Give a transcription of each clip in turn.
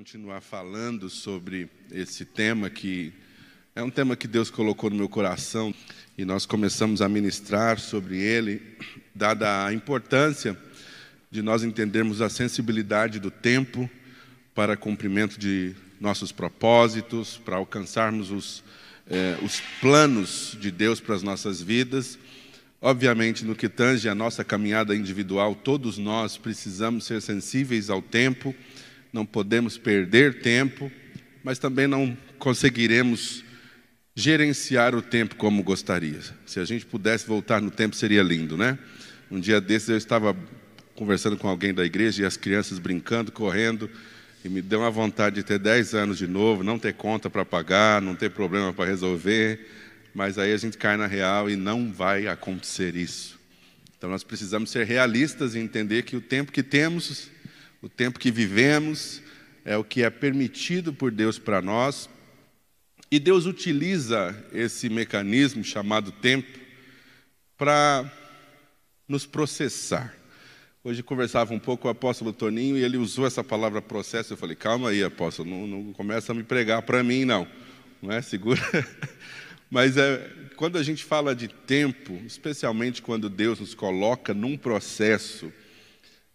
continuar falando sobre esse tema que é um tema que Deus colocou no meu coração e nós começamos a ministrar sobre ele, dada a importância de nós entendermos a sensibilidade do tempo para cumprimento de nossos propósitos, para alcançarmos os, eh, os planos de Deus para as nossas vidas. Obviamente, no que tange a nossa caminhada individual, todos nós precisamos ser sensíveis ao tempo não podemos perder tempo, mas também não conseguiremos gerenciar o tempo como gostaria. Se a gente pudesse voltar no tempo, seria lindo, né? Um dia desses eu estava conversando com alguém da igreja e as crianças brincando, correndo, e me deu uma vontade de ter 10 anos de novo, não ter conta para pagar, não ter problema para resolver, mas aí a gente cai na real e não vai acontecer isso. Então nós precisamos ser realistas e entender que o tempo que temos o tempo que vivemos, é o que é permitido por Deus para nós. E Deus utiliza esse mecanismo chamado tempo para nos processar. Hoje conversava um pouco com o apóstolo Toninho e ele usou essa palavra processo. Eu falei, calma aí, apóstolo, não, não começa a me pregar para mim, não. Não é? Segura. Mas é, quando a gente fala de tempo, especialmente quando Deus nos coloca num processo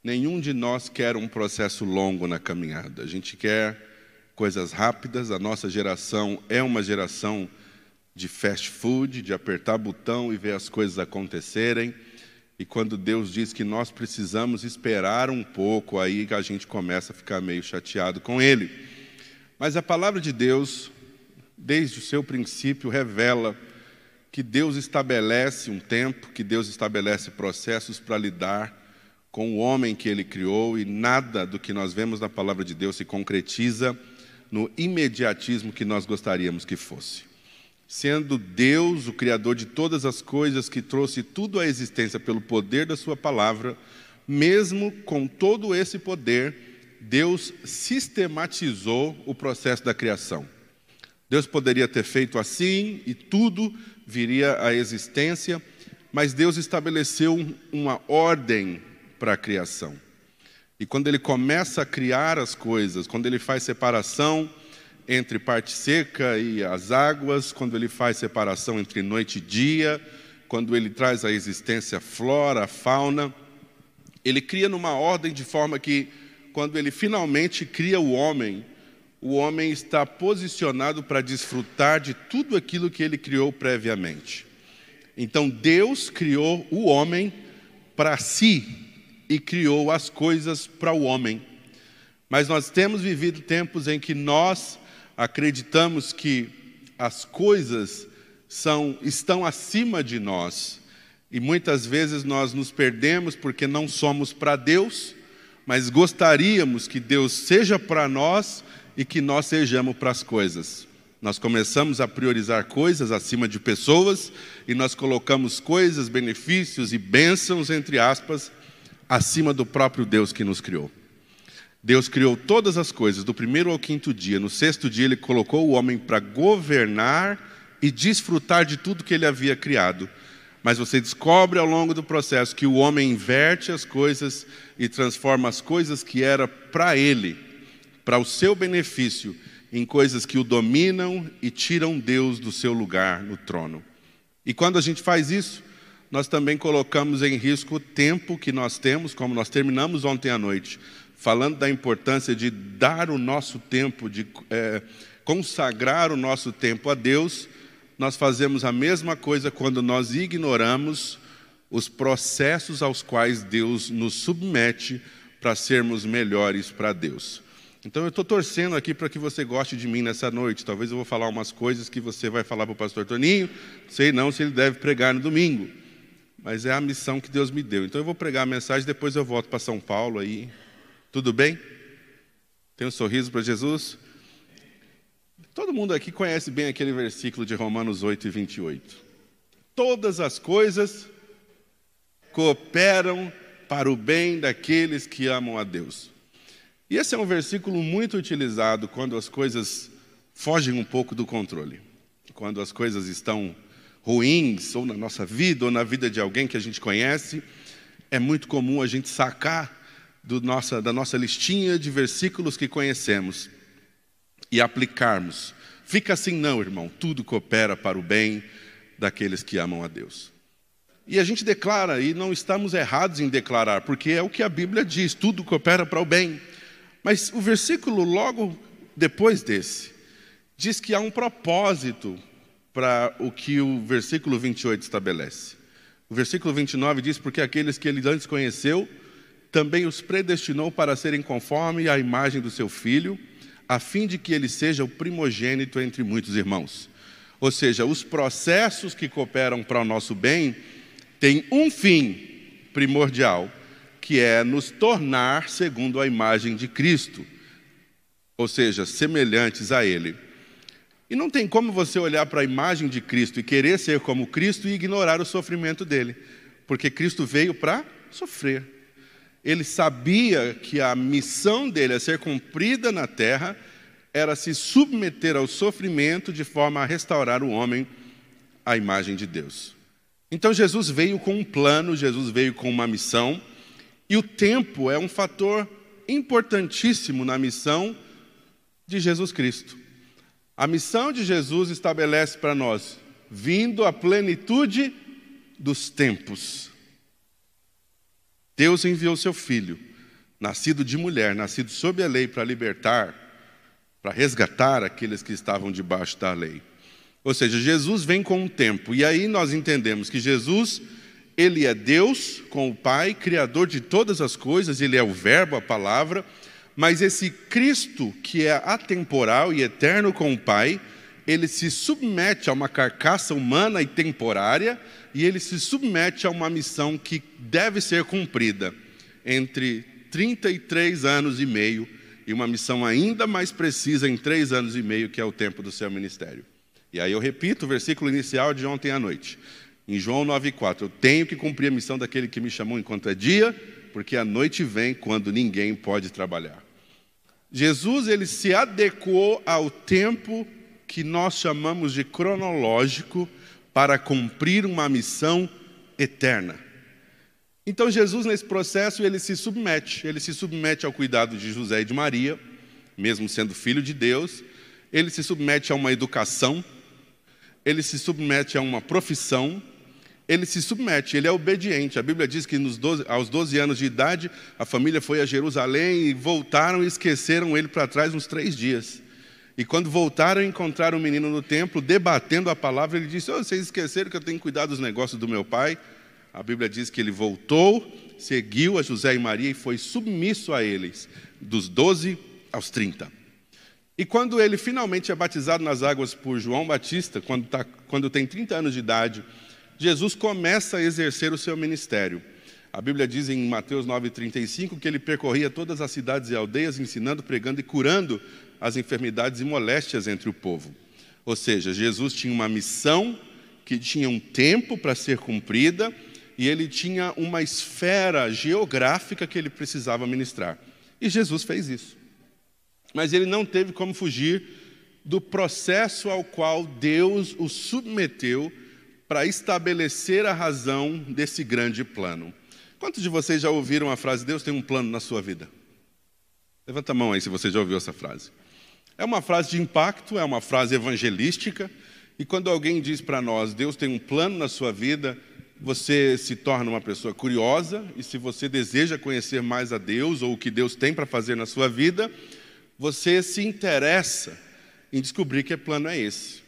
Nenhum de nós quer um processo longo na caminhada. A gente quer coisas rápidas. A nossa geração é uma geração de fast food, de apertar botão e ver as coisas acontecerem. E quando Deus diz que nós precisamos esperar um pouco, aí a gente começa a ficar meio chateado com Ele. Mas a palavra de Deus, desde o seu princípio, revela que Deus estabelece um tempo, que Deus estabelece processos para lidar com o homem que ele criou e nada do que nós vemos na palavra de Deus se concretiza no imediatismo que nós gostaríamos que fosse. Sendo Deus o Criador de todas as coisas, que trouxe tudo à existência pelo poder da Sua palavra, mesmo com todo esse poder, Deus sistematizou o processo da criação. Deus poderia ter feito assim e tudo viria à existência, mas Deus estabeleceu uma ordem para a criação. E quando ele começa a criar as coisas, quando ele faz separação entre parte seca e as águas, quando ele faz separação entre noite e dia, quando ele traz à existência a flora, a fauna, ele cria numa ordem de forma que, quando ele finalmente cria o homem, o homem está posicionado para desfrutar de tudo aquilo que ele criou previamente. Então Deus criou o homem para si, e criou as coisas para o homem. Mas nós temos vivido tempos em que nós acreditamos que as coisas são, estão acima de nós. E muitas vezes nós nos perdemos porque não somos para Deus, mas gostaríamos que Deus seja para nós e que nós sejamos para as coisas. Nós começamos a priorizar coisas acima de pessoas e nós colocamos coisas, benefícios e bênçãos, entre aspas, acima do próprio Deus que nos criou. Deus criou todas as coisas, do primeiro ao quinto dia. No sexto dia, Ele colocou o homem para governar e desfrutar de tudo que Ele havia criado. Mas você descobre ao longo do processo que o homem inverte as coisas e transforma as coisas que era para ele, para o seu benefício, em coisas que o dominam e tiram Deus do seu lugar no trono. E quando a gente faz isso, nós também colocamos em risco o tempo que nós temos, como nós terminamos ontem à noite, falando da importância de dar o nosso tempo, de é, consagrar o nosso tempo a Deus. Nós fazemos a mesma coisa quando nós ignoramos os processos aos quais Deus nos submete para sermos melhores para Deus. Então eu estou torcendo aqui para que você goste de mim nessa noite. Talvez eu vou falar umas coisas que você vai falar para o pastor Toninho, sei não se ele deve pregar no domingo mas é a missão que Deus me deu. Então eu vou pregar a mensagem, depois eu volto para São Paulo aí. Tudo bem? Tem um sorriso para Jesus? Todo mundo aqui conhece bem aquele versículo de Romanos 8 e 28. Todas as coisas cooperam para o bem daqueles que amam a Deus. E esse é um versículo muito utilizado quando as coisas fogem um pouco do controle. Quando as coisas estão ruins, ou na nossa vida, ou na vida de alguém que a gente conhece, é muito comum a gente sacar nossa, da nossa listinha de versículos que conhecemos e aplicarmos. Fica assim, não, irmão, tudo coopera para o bem daqueles que amam a Deus. E a gente declara, e não estamos errados em declarar, porque é o que a Bíblia diz: tudo coopera para o bem. Mas o versículo logo depois desse diz que há um propósito para o que o versículo 28 estabelece. O versículo 29 diz: Porque aqueles que ele antes conheceu, também os predestinou para serem conforme à imagem do seu filho, a fim de que ele seja o primogênito entre muitos irmãos. Ou seja, os processos que cooperam para o nosso bem têm um fim primordial, que é nos tornar segundo a imagem de Cristo, ou seja, semelhantes a Ele. E não tem como você olhar para a imagem de Cristo e querer ser como Cristo e ignorar o sofrimento dele, porque Cristo veio para sofrer. Ele sabia que a missão dele a ser cumprida na terra era se submeter ao sofrimento de forma a restaurar o homem à imagem de Deus. Então Jesus veio com um plano, Jesus veio com uma missão, e o tempo é um fator importantíssimo na missão de Jesus Cristo. A missão de Jesus estabelece para nós, vindo à plenitude dos tempos. Deus enviou seu filho, nascido de mulher, nascido sob a lei, para libertar, para resgatar aqueles que estavam debaixo da lei. Ou seja, Jesus vem com um tempo, e aí nós entendemos que Jesus, ele é Deus com o Pai, criador de todas as coisas, ele é o Verbo, a palavra, mas esse Cristo, que é atemporal e eterno com o Pai, ele se submete a uma carcaça humana e temporária, e ele se submete a uma missão que deve ser cumprida entre 33 anos e meio e uma missão ainda mais precisa em três anos e meio, que é o tempo do seu ministério. E aí eu repito o versículo inicial de ontem à noite. Em João 9,4, eu tenho que cumprir a missão daquele que me chamou enquanto é dia, porque a noite vem quando ninguém pode trabalhar. Jesus ele se adequou ao tempo que nós chamamos de cronológico para cumprir uma missão eterna. Então Jesus nesse processo ele se submete, ele se submete ao cuidado de José e de Maria, mesmo sendo filho de Deus, ele se submete a uma educação, ele se submete a uma profissão, ele se submete, ele é obediente. A Bíblia diz que 12, aos 12 anos de idade, a família foi a Jerusalém e voltaram e esqueceram ele para trás uns três dias. E quando voltaram, encontraram o menino no templo, debatendo a palavra, ele disse: oh, Vocês esqueceram que eu tenho que cuidar dos negócios do meu pai? A Bíblia diz que ele voltou, seguiu a José e Maria e foi submisso a eles, dos 12 aos 30. E quando ele finalmente é batizado nas águas por João Batista, quando, tá, quando tem 30 anos de idade, Jesus começa a exercer o seu ministério. A Bíblia diz em Mateus 9,35 que ele percorria todas as cidades e aldeias, ensinando, pregando e curando as enfermidades e moléstias entre o povo. Ou seja, Jesus tinha uma missão que tinha um tempo para ser cumprida e ele tinha uma esfera geográfica que ele precisava ministrar. E Jesus fez isso. Mas ele não teve como fugir do processo ao qual Deus o submeteu para estabelecer a razão desse grande plano. Quantos de vocês já ouviram a frase Deus tem um plano na sua vida? Levanta a mão aí se você já ouviu essa frase. É uma frase de impacto, é uma frase evangelística, e quando alguém diz para nós Deus tem um plano na sua vida, você se torna uma pessoa curiosa, e se você deseja conhecer mais a Deus ou o que Deus tem para fazer na sua vida, você se interessa em descobrir que plano é esse.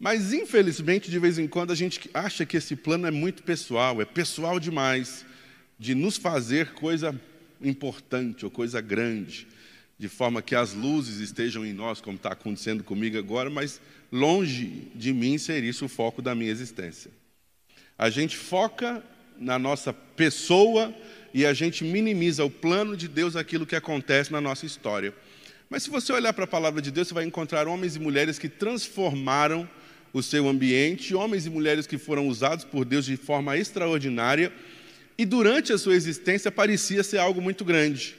Mas, infelizmente, de vez em quando a gente acha que esse plano é muito pessoal, é pessoal demais, de nos fazer coisa importante ou coisa grande, de forma que as luzes estejam em nós, como está acontecendo comigo agora, mas longe de mim ser isso o foco da minha existência. A gente foca na nossa pessoa e a gente minimiza o plano de Deus, aquilo que acontece na nossa história. Mas se você olhar para a palavra de Deus, você vai encontrar homens e mulheres que transformaram o seu ambiente, homens e mulheres que foram usados por Deus de forma extraordinária, e durante a sua existência parecia ser algo muito grande.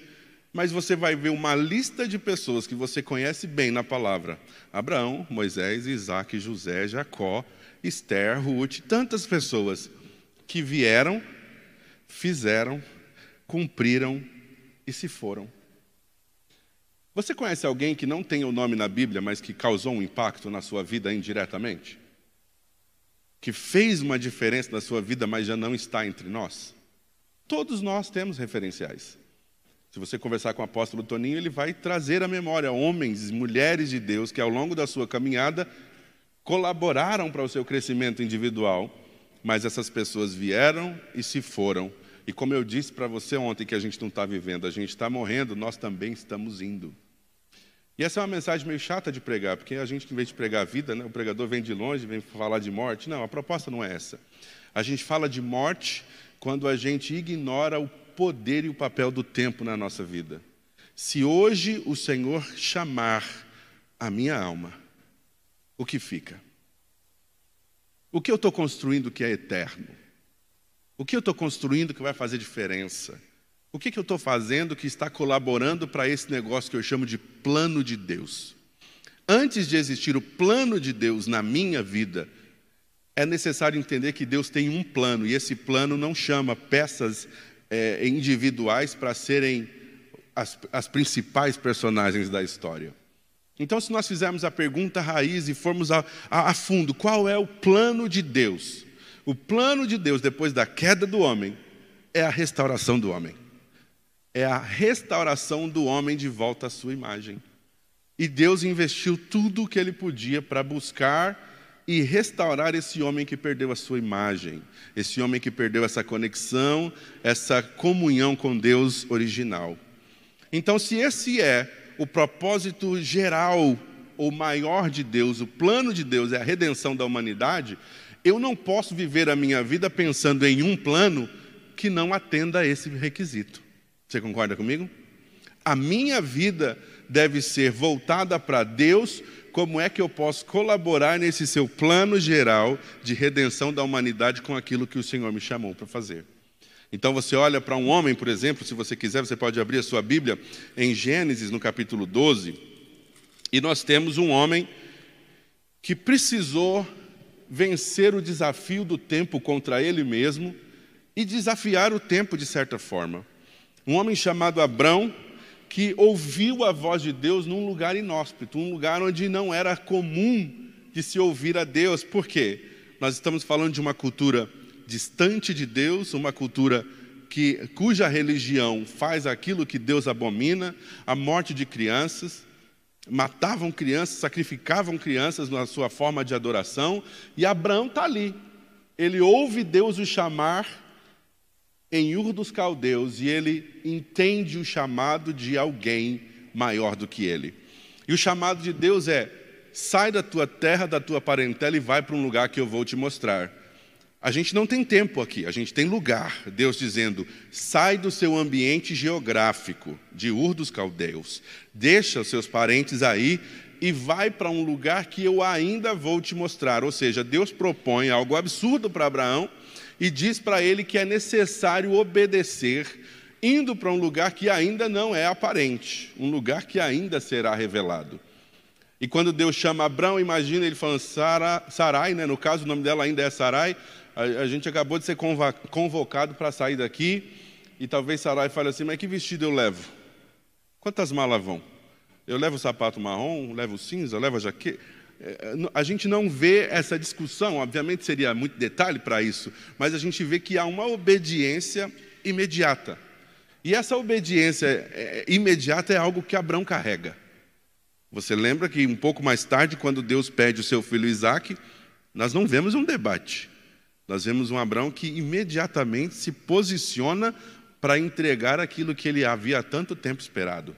Mas você vai ver uma lista de pessoas que você conhece bem na palavra: Abraão, Moisés, Isaac, José, Jacó, Esther, Ruth, tantas pessoas que vieram, fizeram, cumpriram e se foram. Você conhece alguém que não tem o nome na Bíblia, mas que causou um impacto na sua vida indiretamente? Que fez uma diferença na sua vida, mas já não está entre nós? Todos nós temos referenciais. Se você conversar com o apóstolo Toninho, ele vai trazer à memória homens e mulheres de Deus que, ao longo da sua caminhada, colaboraram para o seu crescimento individual, mas essas pessoas vieram e se foram. E como eu disse para você ontem, que a gente não está vivendo, a gente está morrendo, nós também estamos indo. E essa é uma mensagem meio chata de pregar, porque a gente, em vez de pregar a vida, né, o pregador vem de longe, vem falar de morte. Não, a proposta não é essa. A gente fala de morte quando a gente ignora o poder e o papel do tempo na nossa vida. Se hoje o Senhor chamar a minha alma, o que fica? O que eu estou construindo que é eterno? O que eu estou construindo que vai fazer diferença? O que, que eu estou fazendo que está colaborando para esse negócio que eu chamo de plano de Deus? Antes de existir o plano de Deus na minha vida, é necessário entender que Deus tem um plano, e esse plano não chama peças é, individuais para serem as, as principais personagens da história. Então, se nós fizermos a pergunta raiz e formos a, a, a, fundo, qual é o plano de Deus? O plano de Deus, depois da queda do homem, é a restauração do homem. É a restauração do homem de volta à sua imagem. E Deus investiu tudo o que ele podia para buscar e restaurar esse homem que perdeu a sua imagem, esse homem que perdeu essa conexão, essa comunhão com Deus original. Então, se esse é o propósito geral ou maior de Deus, o plano de Deus é a redenção da humanidade, eu não posso viver a minha vida pensando em um plano que não atenda a esse requisito. Você concorda comigo? A minha vida deve ser voltada para Deus como é que eu posso colaborar nesse seu plano geral de redenção da humanidade com aquilo que o Senhor me chamou para fazer. Então você olha para um homem, por exemplo, se você quiser, você pode abrir a sua Bíblia em Gênesis, no capítulo 12, e nós temos um homem que precisou vencer o desafio do tempo contra ele mesmo e desafiar o tempo de certa forma. Um homem chamado Abrão, que ouviu a voz de Deus num lugar inóspito, um lugar onde não era comum de se ouvir a Deus. Por quê? Nós estamos falando de uma cultura distante de Deus, uma cultura que, cuja religião faz aquilo que Deus abomina, a morte de crianças, matavam crianças, sacrificavam crianças na sua forma de adoração, e Abraão está ali. Ele ouve Deus o chamar em Ur dos Caldeus e ele entende o chamado de alguém maior do que ele. E o chamado de Deus é: sai da tua terra, da tua parentela e vai para um lugar que eu vou te mostrar. A gente não tem tempo aqui, a gente tem lugar. Deus dizendo: sai do seu ambiente geográfico, de Ur dos Caldeus, deixa os seus parentes aí e vai para um lugar que eu ainda vou te mostrar. Ou seja, Deus propõe algo absurdo para Abraão e diz para ele que é necessário obedecer, indo para um lugar que ainda não é aparente, um lugar que ainda será revelado. E quando Deus chama Abraão, imagina ele falando Sarai, né? no caso o nome dela ainda é Sarai, a, a gente acabou de ser convocado para sair daqui, e talvez Sarai fale assim, mas que vestido eu levo? Quantas malas vão? Eu levo o sapato marrom, levo cinza, levo a jaqueta? É, a gente não vê essa discussão, obviamente seria muito detalhe para isso, mas a gente vê que há uma obediência imediata. E essa obediência é, imediata é algo que Abraão carrega. Você lembra que um pouco mais tarde, quando Deus pede o seu filho Isaac, nós não vemos um debate. Nós vemos um Abraão que imediatamente se posiciona para entregar aquilo que ele havia há tanto tempo esperado.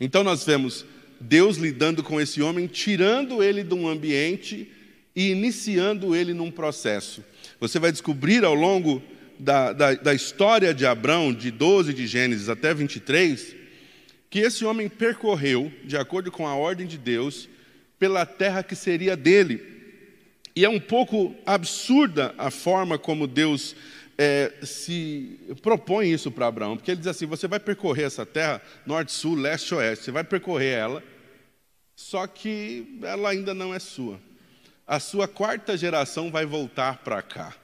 Então nós vemos Deus lidando com esse homem, tirando ele de um ambiente e iniciando ele num processo. Você vai descobrir ao longo da, da, da história de Abraão, de 12 de Gênesis até 23, que esse homem percorreu, de acordo com a ordem de Deus, pela terra que seria dele. E é um pouco absurda a forma como Deus é, se propõe isso para Abraão, porque ele diz assim: você vai percorrer essa terra, norte, sul, leste, oeste, você vai percorrer ela, só que ela ainda não é sua. A sua quarta geração vai voltar para cá.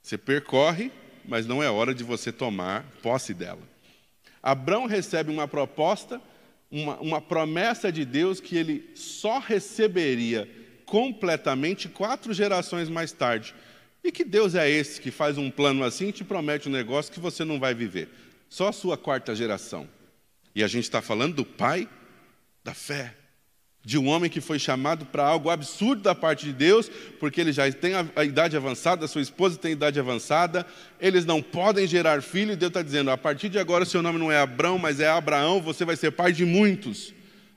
Você percorre, mas não é hora de você tomar posse dela. Abraão recebe uma proposta uma, uma promessa de Deus que ele só receberia completamente quatro gerações mais tarde. E que Deus é esse que faz um plano assim e te promete um negócio que você não vai viver? Só a sua quarta geração. E a gente está falando do pai da fé de um homem que foi chamado para algo absurdo da parte de Deus, porque ele já tem a, idade avançada, sua esposa tem idade avançada, eles não podem gerar filho, e Deus está dizendo: a partir de agora seu nome não é Abrão, mas é Abraão, você vai ser pai de muitos.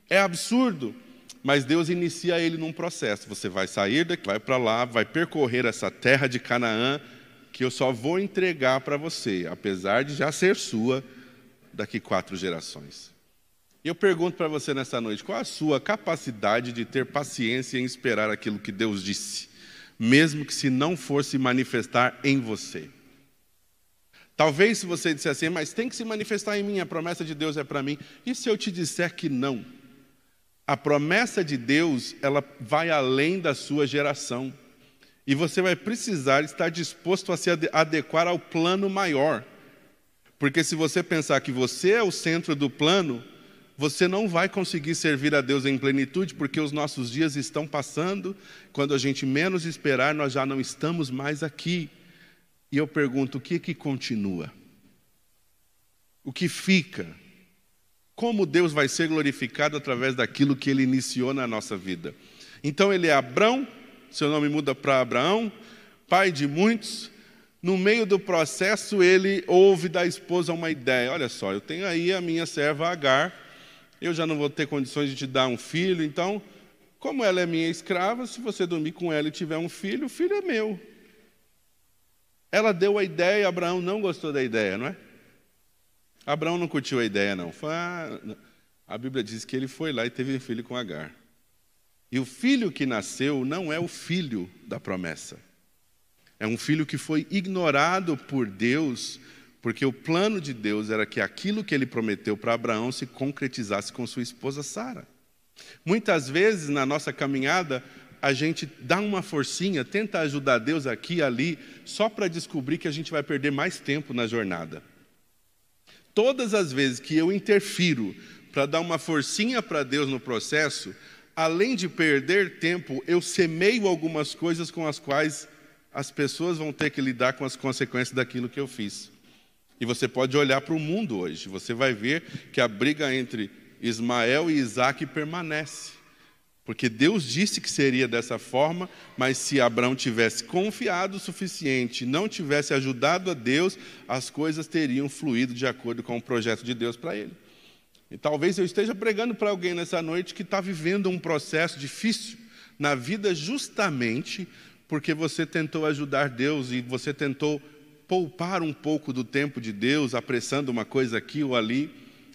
É absurdo. Mas Deus inicia ele num processo. Você vai sair daqui, vai para lá, vai percorrer essa terra de Canaã, que eu só vou entregar para você, apesar de já ser sua daqui quatro gerações. E eu pergunto para você nessa noite: qual a sua capacidade de ter paciência em esperar aquilo que Deus disse, mesmo que se não for se manifestar em você? Talvez se você disser assim, mas tem que se manifestar em mim, a promessa de Deus é para mim. E se eu te disser que não? A promessa de Deus, ela vai além da sua geração. E você vai precisar estar disposto a se adequar ao plano maior. Porque se você pensar que você é o centro do plano, você não vai conseguir servir a Deus em plenitude, porque os nossos dias estão passando, quando a gente menos esperar, nós já não estamos mais aqui. E eu pergunto: o que que continua? O que fica? Como Deus vai ser glorificado através daquilo que ele iniciou na nossa vida? Então ele é Abrão, seu nome muda para Abraão, pai de muitos. No meio do processo, ele ouve da esposa uma ideia: olha só, eu tenho aí a minha serva Agar eu já não vou ter condições de te dar um filho, então, como ela é minha escrava, se você dormir com ela e tiver um filho, o filho é meu. Ela deu a ideia, Abraão não gostou da ideia, não é? Abraão não curtiu a ideia, não. A Bíblia diz que ele foi lá e teve um filho com Agar. E o filho que nasceu não é o filho da promessa. É um filho que foi ignorado por Deus porque o plano de Deus era que aquilo que ele prometeu para Abraão se concretizasse com sua esposa Sara. Muitas vezes na nossa caminhada, a gente dá uma forcinha, tenta ajudar Deus aqui e ali, só para descobrir que a gente vai perder mais tempo na jornada. Todas as vezes que eu interfiro para dar uma forcinha para Deus no processo, além de perder tempo, eu semeio algumas coisas com as quais as pessoas vão ter que lidar com as consequências daquilo que eu fiz. E você pode olhar para o mundo hoje, você vai ver que a briga entre Ismael e Isaac permanece. Porque Deus disse que seria dessa forma, mas se Abraão tivesse confiado o suficiente, não tivesse ajudado a Deus, as coisas teriam fluído de acordo com o projeto de Deus para ele. E talvez eu esteja pregando para alguém nessa noite que está vivendo um processo difícil na vida, justamente porque você tentou ajudar Deus e você tentou poupar um pouco do tempo de Deus, apressando uma coisa aqui ou ali.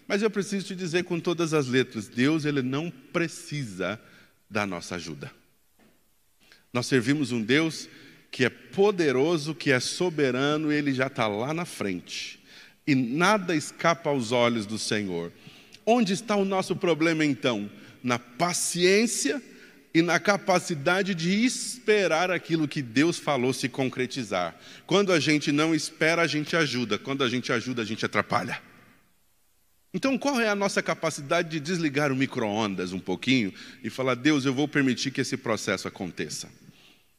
Mas eu preciso te dizer com todas as letras: Deus ele não precisa da nossa ajuda. Nós servimos um Deus que é poderoso, que é soberano, ele já está lá na frente. E nada escapa aos olhos do Senhor. Onde está o nosso problema então? Na paciência e na capacidade de esperar aquilo que Deus falou se concretizar. Quando a gente não espera, a gente ajuda. Quando a gente ajuda, a gente atrapalha. Então, qual é a nossa capacidade de desligar o micro-ondas um pouquinho e falar: Deus, eu vou permitir que esse processo aconteça?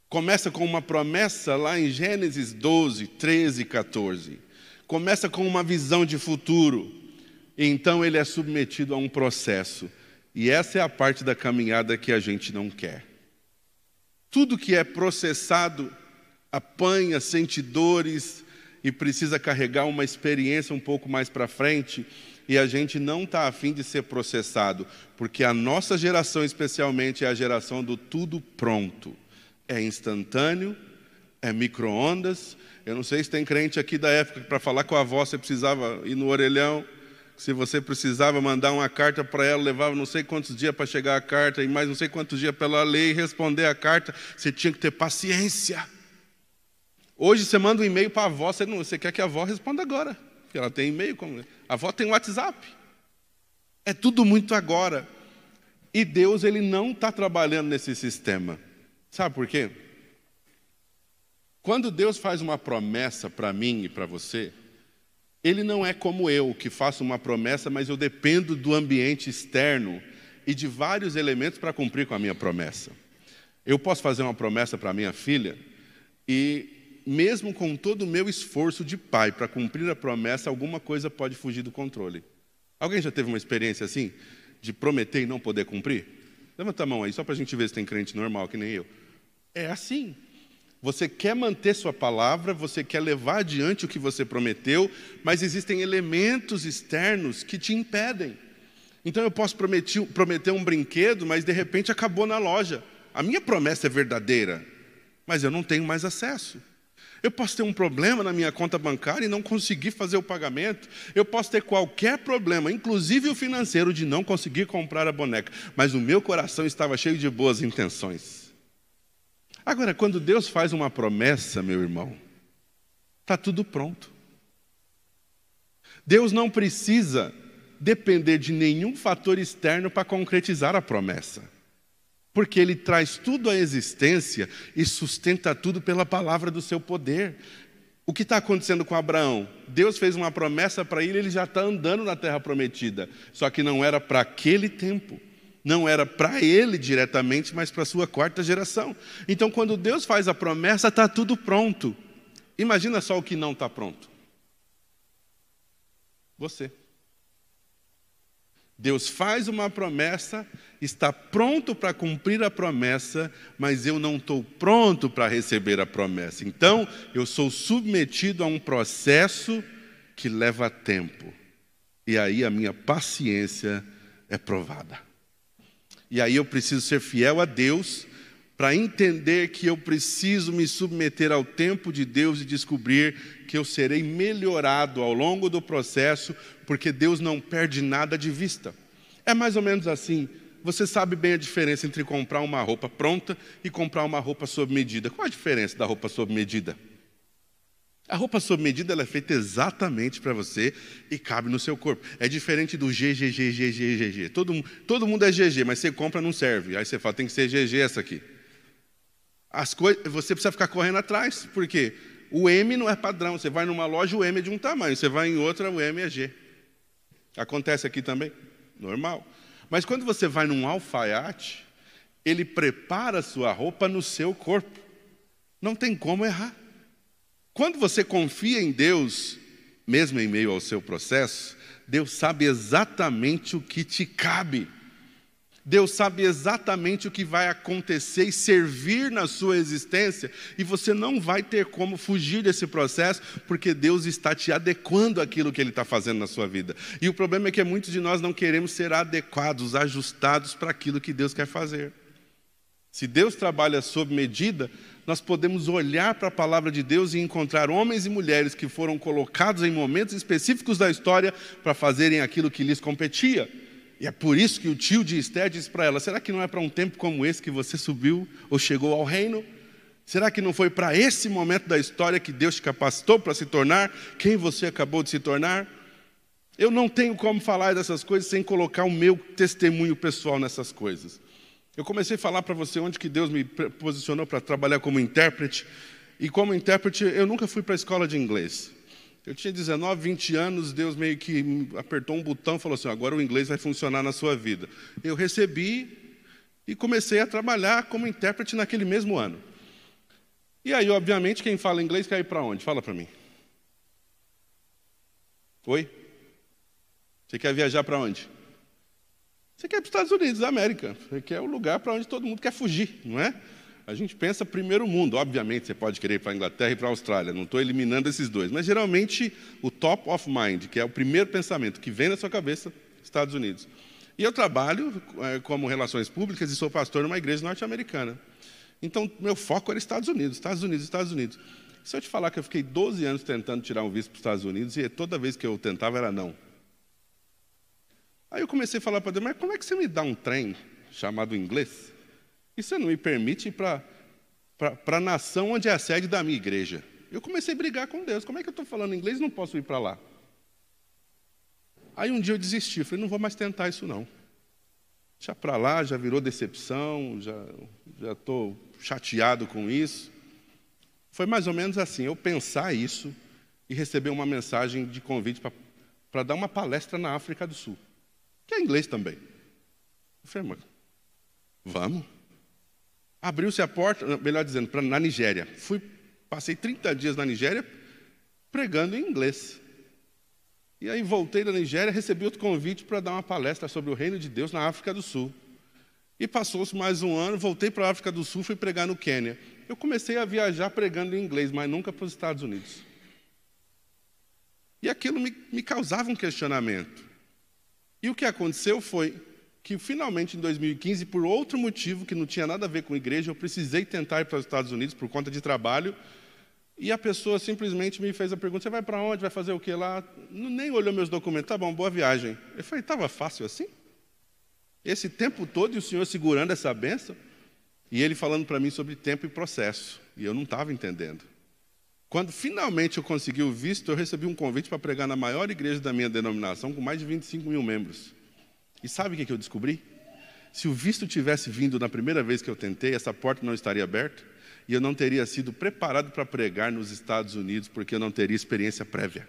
Começa com uma promessa lá em Gênesis 12, 13 e 14. Começa com uma visão de futuro. E então ele é submetido a um processo e essa é a parte da caminhada que a gente não quer. Tudo que é processado apanha, sente dores e precisa carregar uma experiência um pouco mais para frente, e a gente não está afim de ser processado, porque a nossa geração, especialmente, é a geração do tudo pronto. É instantâneo, é micro-ondas. Eu não sei se tem crente aqui da época que para falar com a avó você precisava ir no orelhão se você precisava mandar uma carta para ela, levava não sei quantos dias para chegar a carta, e mais não sei quantos dias para ela ler e responder a carta, você tinha que ter paciência. Hoje você manda um e-mail para a avó, você, não, você quer que a avó responda agora, porque ela tem e-mail, a avó tem WhatsApp. É tudo muito agora. E Deus ele não está trabalhando nesse sistema. Sabe por quê? Quando Deus faz uma promessa para mim e para você, ele não é como eu, que faço uma promessa, mas eu dependo do ambiente externo e de vários elementos para cumprir com a minha promessa. Eu posso fazer uma promessa para minha filha e, mesmo com todo o meu esforço de pai para cumprir a promessa, alguma coisa pode fugir do controle. Alguém já teve uma experiência assim? De prometer e não poder cumprir? Levanta a mão aí, só para a gente ver se tem crente normal, que nem eu. É assim. Você quer manter sua palavra, você quer levar adiante o que você prometeu, mas existem elementos externos que te impedem. Então eu posso prometer, prometer um brinquedo, mas de repente acabou na loja. A minha promessa é verdadeira, mas eu não tenho mais acesso. Eu posso ter um problema na minha conta bancária e não conseguir fazer o pagamento. Eu posso ter qualquer problema, inclusive o financeiro, de não conseguir comprar a boneca. Mas o meu coração estava cheio de boas intenções. Agora, quando Deus faz uma promessa, meu irmão, está tudo pronto. Deus não precisa depender de nenhum fator externo para concretizar a promessa, porque Ele traz tudo à existência e sustenta tudo pela palavra do seu poder. O que está acontecendo com Abraão? Deus fez uma promessa para ele, ele já está andando na terra prometida, só que não era para aquele tempo não era para ele diretamente, mas para a sua quarta geração. Então, quando Deus faz a promessa, está tudo pronto. Imagina só o que não está pronto. Você. Deus faz uma promessa, está pronto para cumprir a promessa, mas eu não estou pronto para receber a promessa. Então, eu sou submetido a um processo que leva tempo. E aí a minha paciência é provada. E aí eu preciso ser fiel a Deus para entender que eu preciso me submeter ao tempo de Deus e descobrir que eu serei melhorado ao longo do processo, porque Deus não perde nada de vista. É mais ou menos assim. Você sabe bem a diferença entre comprar uma roupa pronta e comprar uma roupa sob medida. Qual a diferença da roupa sob medida? A roupa sob medida ela é feita exatamente para você e cabe no seu corpo. É diferente do GGGGGGG. Todo, todo mundo é GG, mas você compra não serve. Aí você fala, tem que ser GG essa aqui. As você precisa ficar correndo atrás, porque o M não é padrão. Você vai numa loja, o M é de um tamanho. Você vai em outra, o M é G. Acontece aqui também, normal. Mas quando você vai num alfaiate, ele prepara a sua roupa no seu corpo. Não tem como errar. Quando você confia em Deus, mesmo em meio ao seu processo, Deus sabe exatamente o que te cabe. Deus sabe exatamente o que vai acontecer e servir na sua existência, e você não vai ter como fugir desse processo, porque Deus está te adequando àquilo que Ele está fazendo na sua vida. E o problema é que muitos de nós não queremos ser adequados, ajustados para aquilo que Deus quer fazer. Se Deus trabalha sob medida, nós podemos olhar para a palavra de Deus e encontrar homens e mulheres que foram colocados em momentos específicos da história para fazerem aquilo que lhes competia. E é por isso que o tio de Esther disse para ela: será que não é para um tempo como esse que você subiu ou chegou ao reino? Será que não foi para esse momento da história que Deus te capacitou para se tornar quem você acabou de se tornar? Eu não tenho como falar dessas coisas sem colocar o meu testemunho pessoal nessas coisas. Eu comecei a falar para você onde que Deus me posicionou para trabalhar como intérprete. E como intérprete, eu nunca fui para a escola de inglês. Eu tinha 19, 20 anos, Deus meio que apertou um botão e falou assim: agora o inglês vai funcionar na sua vida. Eu recebi e comecei a trabalhar como intérprete naquele mesmo ano. E aí, obviamente, quem fala inglês quer ir para onde? Fala para mim. Oi? Você quer viajar para onde? Você quer para os Estados Unidos da América, você quer o lugar para onde todo mundo quer fugir, não é? A gente pensa primeiro mundo, obviamente você pode querer ir para a Inglaterra e para a Austrália, não estou eliminando esses dois, mas geralmente o top of mind, que é o primeiro pensamento que vem na sua cabeça, Estados Unidos. E eu trabalho é, como relações públicas e sou pastor numa igreja norte-americana. Então, meu foco era Estados Unidos, Estados Unidos, Estados Unidos. Se eu te falar que eu fiquei 12 anos tentando tirar um visto para os Estados Unidos e toda vez que eu tentava era não. Aí eu comecei a falar para Deus, mas como é que você me dá um trem chamado inglês e você não me permite ir para a nação onde é a sede da minha igreja? Eu comecei a brigar com Deus. Como é que eu estou falando inglês e não posso ir para lá? Aí um dia eu desisti, falei, não vou mais tentar isso não. Já para lá, já virou decepção, já estou chateado com isso. Foi mais ou menos assim, eu pensar isso e recebeu uma mensagem de convite para dar uma palestra na África do Sul, que é inglês também. Eu falei, vamos. Abriu-se a porta, melhor dizendo, para na Nigéria. Fui, passei 30 dias na Nigéria pregando em inglês. E aí voltei da Nigéria, recebi outro convite para dar uma palestra sobre o reino de Deus na África do Sul. E passou-se mais um ano, voltei para a África do Sul, fui pregar no Quênia. Eu comecei a viajar pregando em inglês, mas nunca para os Estados Unidos. E aquilo me, me causava um questionamento. E o que aconteceu foi que, finalmente, em 2015, por outro motivo que não tinha nada a ver com igreja, eu precisei tentar ir para os Estados Unidos por conta de trabalho. E a pessoa simplesmente me fez a pergunta: Você vai para onde? Vai fazer o que lá? Nem olhou meus documentos. Tá bom, boa viagem. Eu falei: Estava fácil assim? Esse tempo todo e o Senhor segurando essa benção? E ele falando para mim sobre tempo e processo. E eu não estava entendendo. Quando finalmente eu consegui o visto, eu recebi um convite para pregar na maior igreja da minha denominação, com mais de 25 mil membros. E sabe o que eu descobri? Se o visto tivesse vindo na primeira vez que eu tentei, essa porta não estaria aberta e eu não teria sido preparado para pregar nos Estados Unidos, porque eu não teria experiência prévia.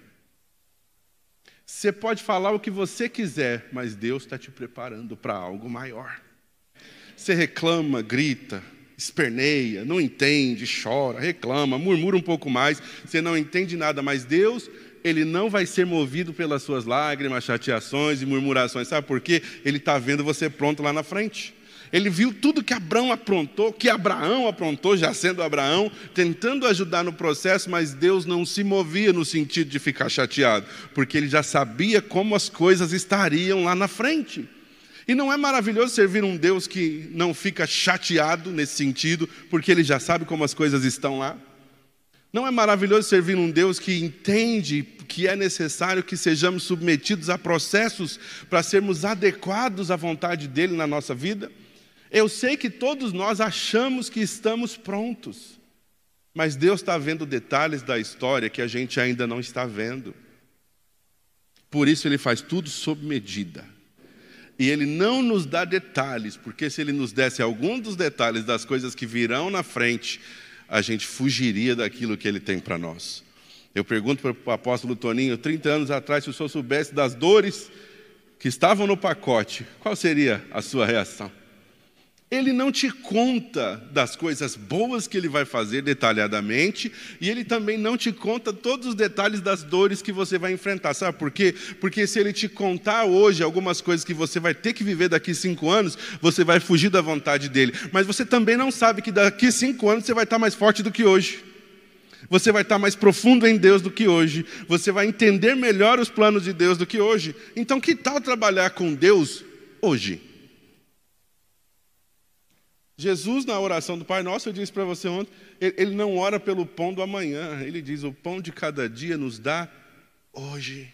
Você pode falar o que você quiser, mas Deus está te preparando para algo maior. Você reclama, grita, esperneia, não entende, chora, reclama, murmura um pouco mais, você não entende nada, mas Deus, ele não vai ser movido pelas suas lágrimas, chateações e murmurações, sabe por quê? Ele está vendo você pronto lá na frente. Ele viu tudo que Abraão aprontou, que Abraão aprontou, já sendo Abraão, tentando ajudar no processo, mas Deus não se movia no sentido de ficar chateado, porque ele já sabia como as coisas estariam lá na frente. E não é maravilhoso servir um Deus que não fica chateado nesse sentido, porque ele já sabe como as coisas estão lá? Não é maravilhoso servir um Deus que entende que é necessário que sejamos submetidos a processos para sermos adequados à vontade dele na nossa vida? Eu sei que todos nós achamos que estamos prontos, mas Deus está vendo detalhes da história que a gente ainda não está vendo. Por isso ele faz tudo sob medida. E ele não nos dá detalhes, porque se ele nos desse algum dos detalhes das coisas que virão na frente, a gente fugiria daquilo que ele tem para nós. Eu pergunto para o apóstolo Toninho, 30 anos atrás, se o senhor soubesse das dores que estavam no pacote, qual seria a sua reação? Ele não te conta das coisas boas que ele vai fazer detalhadamente, e ele também não te conta todos os detalhes das dores que você vai enfrentar. Sabe por quê? Porque se ele te contar hoje algumas coisas que você vai ter que viver daqui cinco anos, você vai fugir da vontade dele. Mas você também não sabe que daqui cinco anos você vai estar mais forte do que hoje. Você vai estar mais profundo em Deus do que hoje. Você vai entender melhor os planos de Deus do que hoje. Então, que tal trabalhar com Deus hoje? Jesus, na oração do Pai Nosso, eu disse para você ontem, ele não ora pelo pão do amanhã, ele diz: o pão de cada dia nos dá hoje.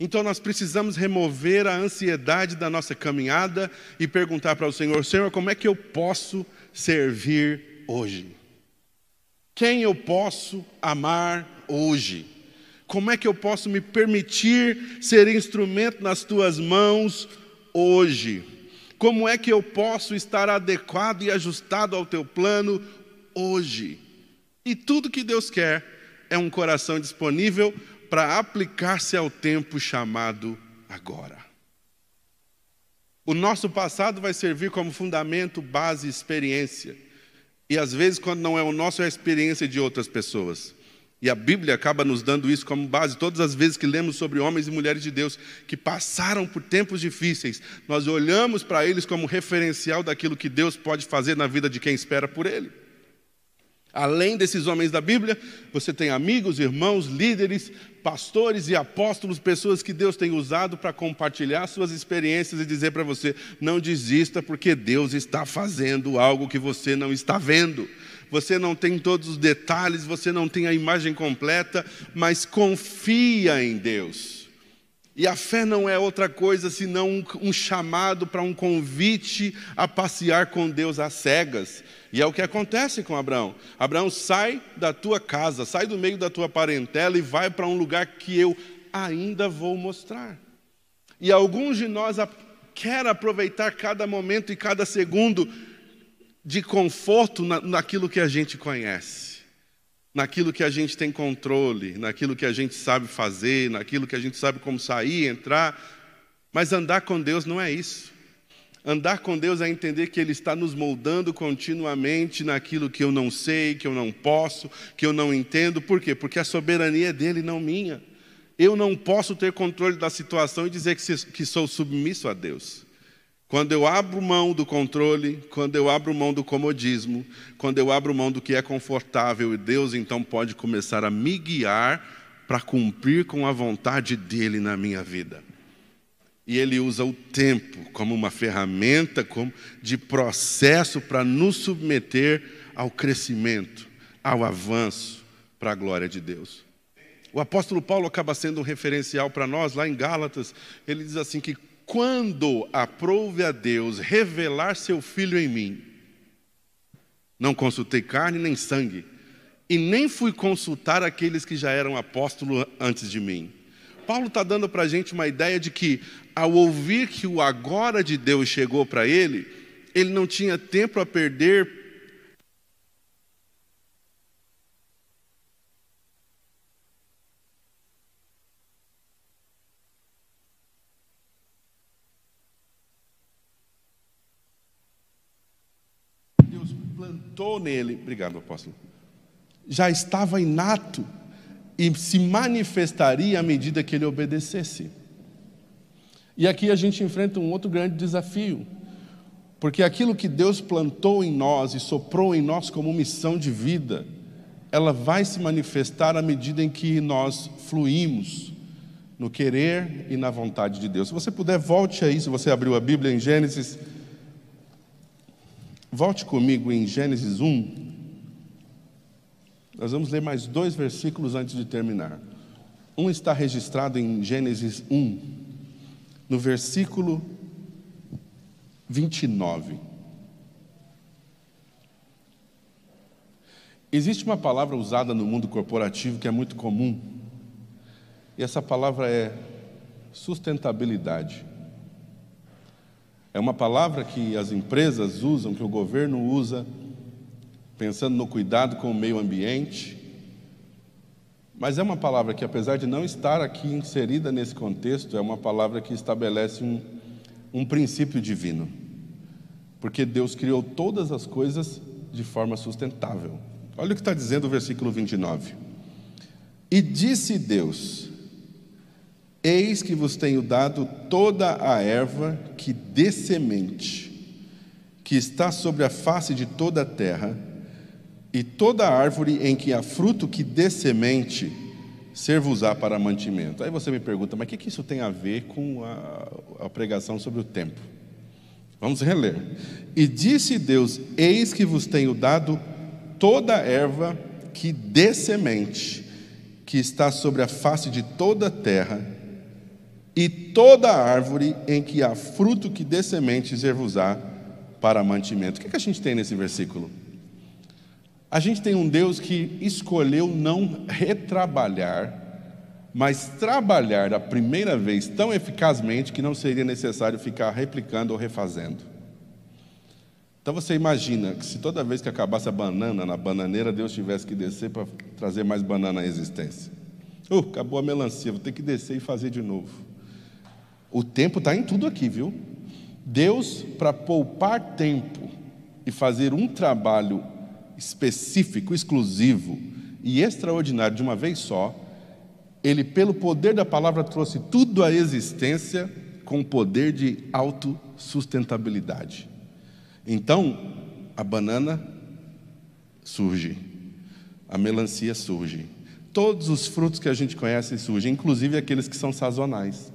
Então nós precisamos remover a ansiedade da nossa caminhada e perguntar para o Senhor: Senhor, como é que eu posso servir hoje? Quem eu posso amar hoje? Como é que eu posso me permitir ser instrumento nas tuas mãos hoje? Como é que eu posso estar adequado e ajustado ao teu plano hoje? E tudo que Deus quer é um coração disponível para aplicar-se ao tempo chamado agora. O nosso passado vai servir como fundamento, base, experiência. E às vezes, quando não é o nosso, é a experiência de outras pessoas. E a Bíblia acaba nos dando isso como base. Todas as vezes que lemos sobre homens e mulheres de Deus que passaram por tempos difíceis, nós olhamos para eles como referencial daquilo que Deus pode fazer na vida de quem espera por Ele. Além desses homens da Bíblia, você tem amigos, irmãos, líderes, pastores e apóstolos, pessoas que Deus tem usado para compartilhar suas experiências e dizer para você: não desista, porque Deus está fazendo algo que você não está vendo você não tem todos os detalhes, você não tem a imagem completa, mas confia em Deus. E a fé não é outra coisa senão um, chamado para um convite a passear com Deus às cegas. E é o que acontece com Abraão. Abraão sai da tua casa, sai do meio da tua parentela e vai para um lugar que eu ainda vou mostrar. E alguns de nós querem aproveitar cada momento e cada segundo de conforto na, naquilo que a gente conhece. naquilo que a gente tem controle, naquilo que a gente sabe fazer, naquilo que a gente sabe como sair, entrar. Mas andar com Deus não é isso. Andar com Deus é entender que Ele está nos moldando continuamente naquilo que eu não sei, que eu não posso, que eu não entendo. Por quê? Porque a soberania é dele, não minha. Eu não posso ter controle da situação e dizer que sou submisso a Deus. Quando eu abro mão do controle, quando eu abro mão do comodismo, quando eu abro mão do que é confortável, Deus então pode começar a me guiar para cumprir com a vontade dele na minha vida. E ele usa o tempo como uma ferramenta como de processo para nos submeter ao crescimento, ao avanço para a glória de Deus. O apóstolo Paulo acaba sendo um referencial para nós lá em Gálatas. Ele diz assim que quando aprouve a Deus revelar seu filho em mim, não consultei carne nem sangue, e nem fui consultar aqueles que já eram apóstolos antes de mim. Paulo está dando para a gente uma ideia de que, ao ouvir que o agora de Deus chegou para ele, ele não tinha tempo a perder plantou nele, obrigado, apóstolo, já estava inato e se manifestaria à medida que ele obedecesse. E aqui a gente enfrenta um outro grande desafio, porque aquilo que Deus plantou em nós e soprou em nós como missão de vida, ela vai se manifestar à medida em que nós fluímos no querer e na vontade de Deus. Se você puder, volte aí, se você abriu a Bíblia em Gênesis Volte comigo em Gênesis 1. Nós vamos ler mais dois versículos antes de terminar. Um está registrado em Gênesis 1, no versículo 29. Existe uma palavra usada no mundo corporativo que é muito comum, e essa palavra é sustentabilidade. É uma palavra que as empresas usam, que o governo usa, pensando no cuidado com o meio ambiente. Mas é uma palavra que, apesar de não estar aqui inserida nesse contexto, é uma palavra que estabelece um, um princípio divino. Porque Deus criou todas as coisas de forma sustentável. Olha o que está dizendo o versículo 29. E disse Deus: Eis que vos tenho dado toda a erva que dê semente, que está sobre a face de toda a terra, e toda árvore em que há fruto que dê semente, ser-vos-á para mantimento. Aí você me pergunta, mas o que, que isso tem a ver com a, a pregação sobre o tempo? Vamos reler. E disse Deus: Eis que vos tenho dado toda a erva que dê semente, que está sobre a face de toda a terra, e toda árvore em que há fruto que dê sementes ervusá para mantimento. O que, é que a gente tem nesse versículo? A gente tem um Deus que escolheu não retrabalhar, mas trabalhar a primeira vez tão eficazmente que não seria necessário ficar replicando ou refazendo. Então você imagina que se toda vez que acabasse a banana na bananeira, Deus tivesse que descer para trazer mais banana à existência. Uh, acabou a melancia, vou ter que descer e fazer de novo. O tempo está em tudo aqui, viu? Deus, para poupar tempo e fazer um trabalho específico, exclusivo e extraordinário de uma vez só, ele, pelo poder da palavra, trouxe tudo à existência com o poder de autossustentabilidade. Então, a banana surge, a melancia surge, todos os frutos que a gente conhece surgem, inclusive aqueles que são sazonais.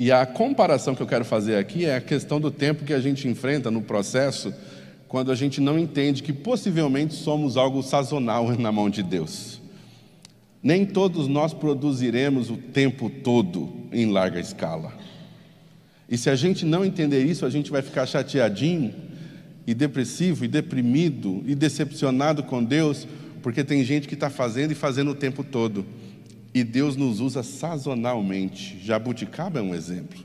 E a comparação que eu quero fazer aqui é a questão do tempo que a gente enfrenta no processo quando a gente não entende que possivelmente somos algo sazonal na mão de Deus. Nem todos nós produziremos o tempo todo em larga escala. E se a gente não entender isso, a gente vai ficar chateadinho e depressivo e deprimido e decepcionado com Deus, porque tem gente que está fazendo e fazendo o tempo todo. E Deus nos usa sazonalmente. Jabuticaba é um exemplo.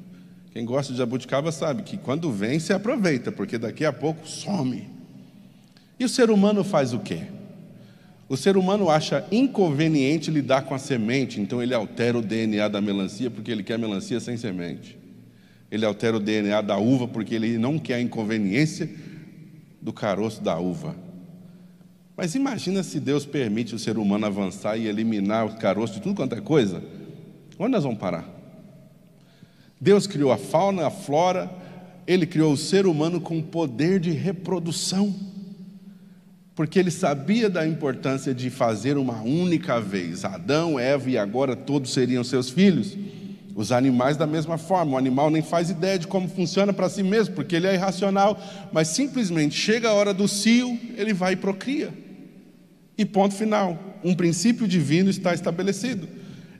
Quem gosta de jabuticaba sabe que quando vem se aproveita, porque daqui a pouco some. E o ser humano faz o quê? O ser humano acha inconveniente lidar com a semente, então ele altera o DNA da melancia porque ele quer melancia sem semente. Ele altera o DNA da uva porque ele não quer a inconveniência do caroço da uva. Mas imagina se Deus permite o ser humano avançar e eliminar o caroço de tudo quanto é coisa. Onde nós vamos parar? Deus criou a fauna, a flora, ele criou o ser humano com poder de reprodução porque ele sabia da importância de fazer uma única vez. Adão, Eva e agora todos seriam seus filhos. Os animais da mesma forma, o animal nem faz ideia de como funciona para si mesmo, porque ele é irracional, mas simplesmente chega a hora do cio, ele vai e procria. E ponto final. Um princípio divino está estabelecido.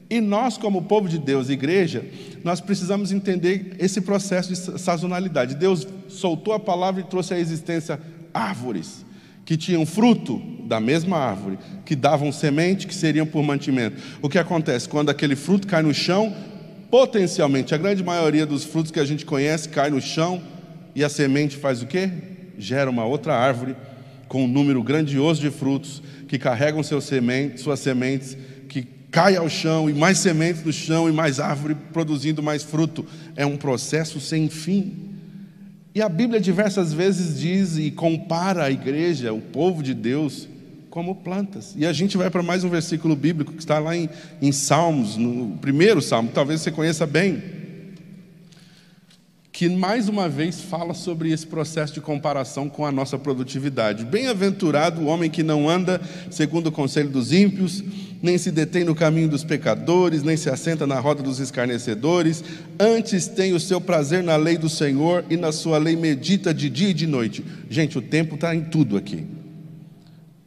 E nós, como povo de Deus, igreja, nós precisamos entender esse processo de sazonalidade. Deus soltou a palavra e trouxe à existência árvores que tinham fruto da mesma árvore, que davam semente, que seriam por mantimento. O que acontece? Quando aquele fruto cai no chão, potencialmente, a grande maioria dos frutos que a gente conhece cai no chão e a semente faz o quê? Gera uma outra árvore com um número grandioso de frutos que carregam suas sementes, que cai ao chão e mais sementes no chão e mais árvore produzindo mais fruto. É um processo sem fim. E a Bíblia diversas vezes diz e compara a igreja, o povo de Deus, como plantas. E a gente vai para mais um versículo bíblico que está lá em, em Salmos, no primeiro salmo, talvez você conheça bem, que mais uma vez fala sobre esse processo de comparação com a nossa produtividade. Bem-aventurado o homem que não anda segundo o conselho dos ímpios, nem se detém no caminho dos pecadores, nem se assenta na roda dos escarnecedores, antes tem o seu prazer na lei do Senhor e na sua lei medita de dia e de noite. Gente, o tempo está em tudo aqui.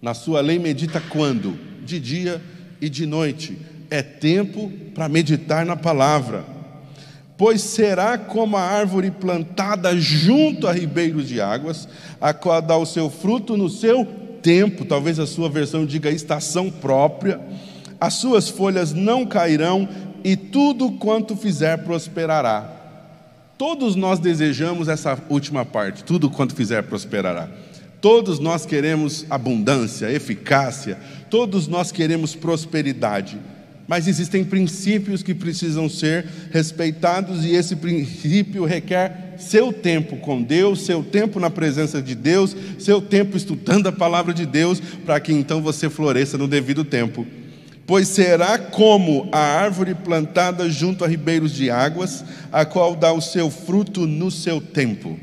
Na sua lei medita quando? De dia e de noite. É tempo para meditar na palavra. Pois será como a árvore plantada junto a ribeiros de águas, a qual dá o seu fruto no seu tempo, talvez a sua versão diga estação própria as suas folhas não cairão e tudo quanto fizer prosperará. Todos nós desejamos essa última parte, tudo quanto fizer prosperará. Todos nós queremos abundância, eficácia, todos nós queremos prosperidade. Mas existem princípios que precisam ser respeitados e esse princípio requer seu tempo com Deus, seu tempo na presença de Deus, seu tempo estudando a palavra de Deus, para que então você floresça no devido tempo pois será como a árvore plantada junto a ribeiros de águas, a qual dá o seu fruto no seu tempo.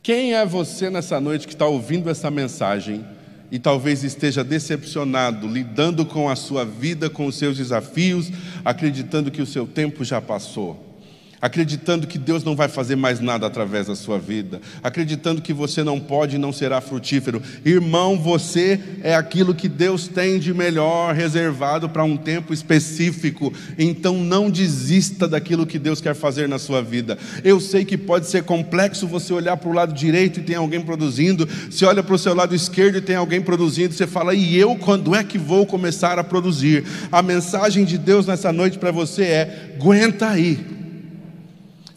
Quem é você nessa noite que está ouvindo essa mensagem e talvez esteja decepcionado, lidando com a sua vida, com os seus desafios, acreditando que o seu tempo já passou? Acreditando que Deus não vai fazer mais nada através da sua vida, acreditando que você não pode e não será frutífero. Irmão, você é aquilo que Deus tem de melhor reservado para um tempo específico, então não desista daquilo que Deus quer fazer na sua vida. Eu sei que pode ser complexo você olhar para o lado direito e tem alguém produzindo, se olha para o seu lado esquerdo e tem alguém produzindo, você fala, e eu quando é que vou começar a produzir? A mensagem de Deus nessa noite para você é: aguenta aí.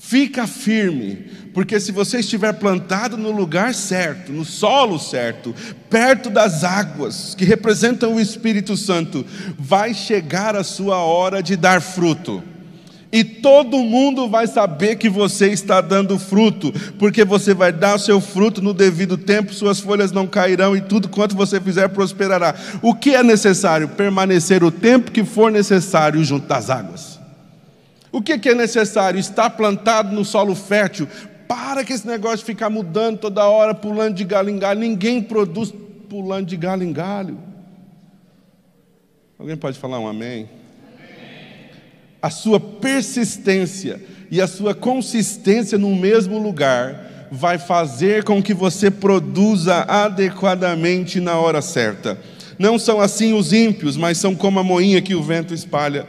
Fica firme, porque se você estiver plantado no lugar certo, no solo certo, perto das águas que representam o Espírito Santo, vai chegar a sua hora de dar fruto. E todo mundo vai saber que você está dando fruto, porque você vai dar o seu fruto no devido tempo, suas folhas não cairão e tudo quanto você fizer prosperará. O que é necessário? Permanecer o tempo que for necessário junto das águas. O que, é necessário? Estar plantado no solo fértil. Para que esse negócio ficar mudando toda hora, pulando de galho em galho. Ninguém produz pulando de galho em galho. Alguém pode falar um amém? A sua persistência e a sua consistência no mesmo lugar vai fazer com que você produza adequadamente na hora certa. Não são assim os ímpios, mas são como a moinha que o vento espalha.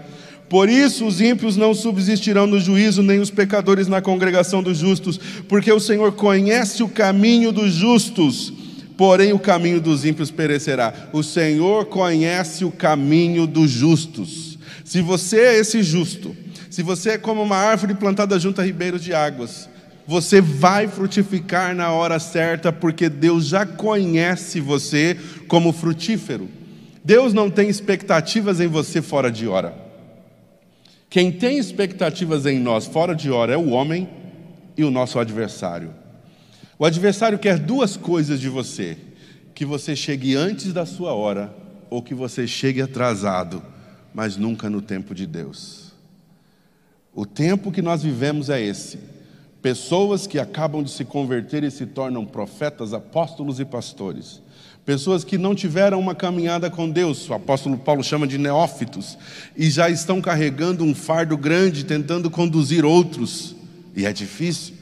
Por isso os ímpios não subsistirão no juízo, nem os pecadores na congregação dos justos, porque o Senhor conhece o caminho dos justos, porém o caminho dos ímpios perecerá. O Senhor conhece o caminho dos justos. Se você é esse justo, se você é como uma árvore plantada junto a ribeiros de águas, Você vai frutificar na hora certa, porque Deus já conhece você como frutífero. Deus não tem expectativas em você fora de hora. Quem tem expectativas em nós fora de hora é o homem e o nosso adversário. O adversário quer duas coisas de você: que você chegue antes da sua hora ou que você chegue atrasado, mas nunca no tempo de Deus. O tempo que nós vivemos é esse. Pessoas que acabam de se converter e se tornam profetas, apóstolos e pastores. Pessoas que não tiveram uma caminhada com Deus, o apóstolo Paulo chama de neófitos, e já estão carregando um fardo grande, tentando conduzir outros, e é difícil.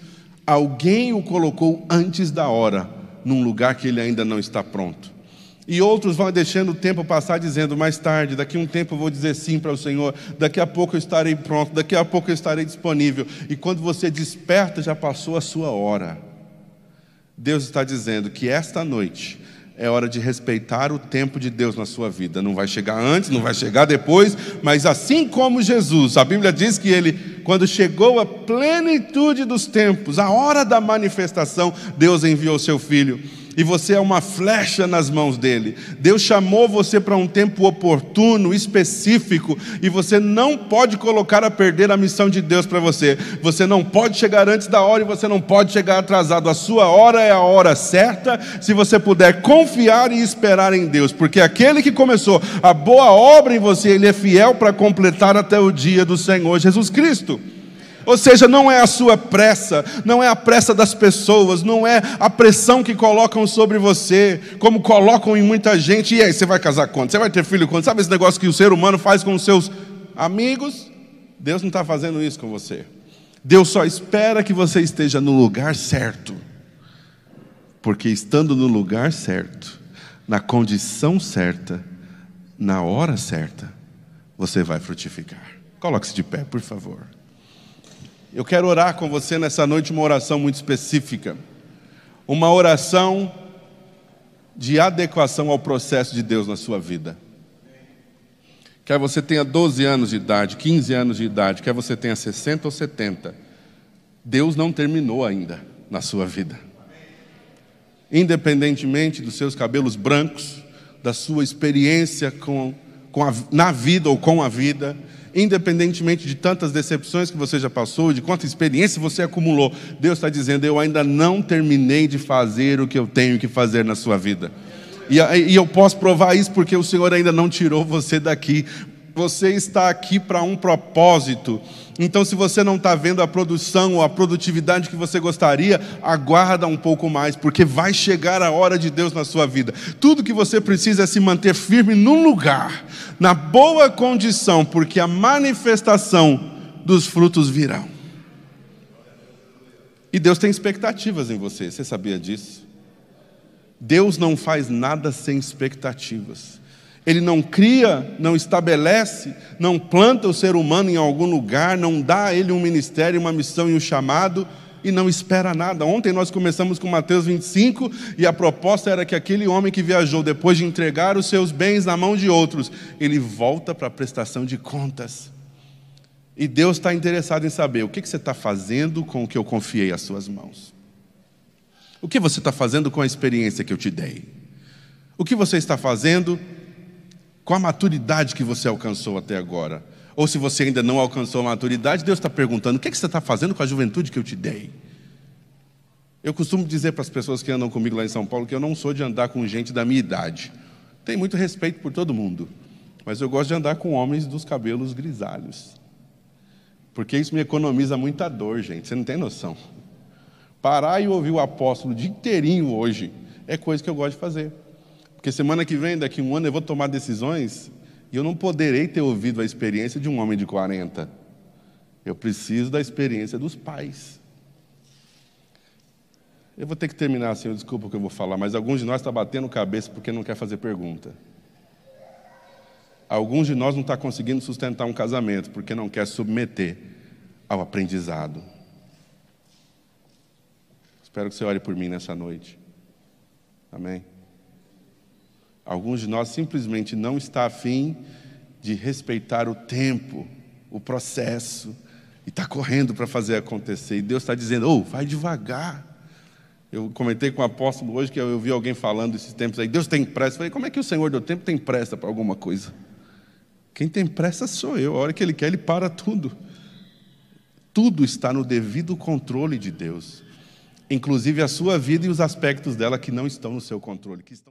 Alguém o colocou antes da hora, num lugar que ele ainda não está pronto. E outros vão deixando o tempo passar, dizendo mais tarde, daqui a um tempo eu vou dizer sim para o Senhor, daqui a pouco eu estarei pronto, daqui a pouco eu estarei disponível. E quando você desperta, já passou a sua hora. Deus está dizendo que esta noite é hora de respeitar o tempo de Deus na sua vida. Não vai chegar antes, não vai chegar depois, mas assim como Jesus, a Bíblia diz que ele, quando chegou a plenitude dos tempos, a hora da manifestação, Deus enviou seu filho e você é uma flecha nas mãos dele. Deus chamou você para um tempo oportuno, específico, e você não pode colocar a perder a missão de Deus para você. Você não pode chegar antes da hora e você não pode chegar atrasado. A sua hora é a hora certa, se você puder confiar e esperar em Deus, porque aquele que começou a boa obra em você, ele é fiel para completar até o dia do Senhor Jesus Cristo. Ou seja, não é a sua pressa, não é a pressa das pessoas, não é a pressão que colocam sobre você, como colocam em muita gente. E aí, você vai casar quando? Você vai ter filho quando? Sabe esse negócio que o ser humano faz com os seus amigos? Deus não está fazendo isso com você. Deus só espera que você esteja no lugar certo. Porque estando no lugar certo, na condição certa, na hora certa, você vai frutificar. Coloque-se de pé, por favor. Eu quero orar com você nessa noite uma oração muito específica. Uma oração de adequação ao processo de Deus na sua vida. Quer você tenha 12 anos de idade, 15 anos de idade, quer você tenha 60 ou 70, Deus não terminou ainda na sua vida. Independentemente dos seus cabelos brancos, da sua experiência com, com a, na vida ou com a vida, independentemente de tantas decepções que você já passou, de quanta experiência você acumulou, Deus está dizendo: Eu ainda não terminei de fazer o que eu tenho que fazer na sua vida. E, eu posso provar isso porque o Senhor ainda não tirou você daqui. Você está aqui para um propósito. Então, se você não está vendo a produção ou a produtividade que você gostaria, aguarda um pouco mais, porque vai chegar a hora de Deus na sua vida. Tudo que você precisa é se manter firme num lugar, na boa condição, porque a manifestação dos frutos virão. E Deus tem expectativas em você, você sabia disso? Deus não faz nada sem expectativas. Ele não cria, não estabelece, não planta o ser humano em algum lugar, não dá a ele um ministério, uma missão e um chamado e não espera nada. Ontem nós começamos com Mateus 25 e a proposta era que aquele homem que viajou depois de entregar os seus bens na mão de outros, ele volta para a prestação de contas. E Deus está interessado em saber o que, que você está fazendo com o que eu confiei às suas mãos. O que você está fazendo com a experiência que eu te dei? O que você está fazendo com a maturidade que você alcançou até agora. Ou se você ainda não alcançou a maturidade, Deus está perguntando: o que, é que você está fazendo com a juventude que eu te dei? Eu costumo dizer para as pessoas que andam comigo lá em São Paulo que eu não sou de andar com gente da minha idade. Tenho muito respeito por todo mundo, mas eu gosto de andar com homens dos cabelos grisalhos. Porque isso me economiza muita dor, gente. Você não tem noção. Parar e ouvir o apóstolo dia inteirinho hoje é coisa que eu gosto de fazer. Porque semana que vem, daqui a um ano, eu vou tomar decisões e eu não poderei ter ouvido a experiência de um homem de 40. Eu preciso da experiência dos pais. Eu vou ter que terminar assim, desculpa o que eu vou falar, mas alguns de nós estão tá batendo cabeça porque não quer fazer pergunta. Alguns de nós não estão tá conseguindo sustentar um casamento porque não quer submeter ao aprendizado. Espero que você ore por mim nessa noite. Amém? Alguns de nós simplesmente não está afim de respeitar o tempo, o processo e está correndo para fazer acontecer. E Deus está dizendo: oh, vai devagar. Eu comentei com o apóstolo hoje que eu vi alguém falando esses tempos aí, Deus tem pressa. Eu falei, como é que o Senhor do tempo tem pressa para alguma coisa? Quem tem pressa sou eu. A hora que Ele quer, Ele para tudo. Tudo está no devido controle de Deus, inclusive a sua vida e os aspectos dela que não estão no seu controle, que estão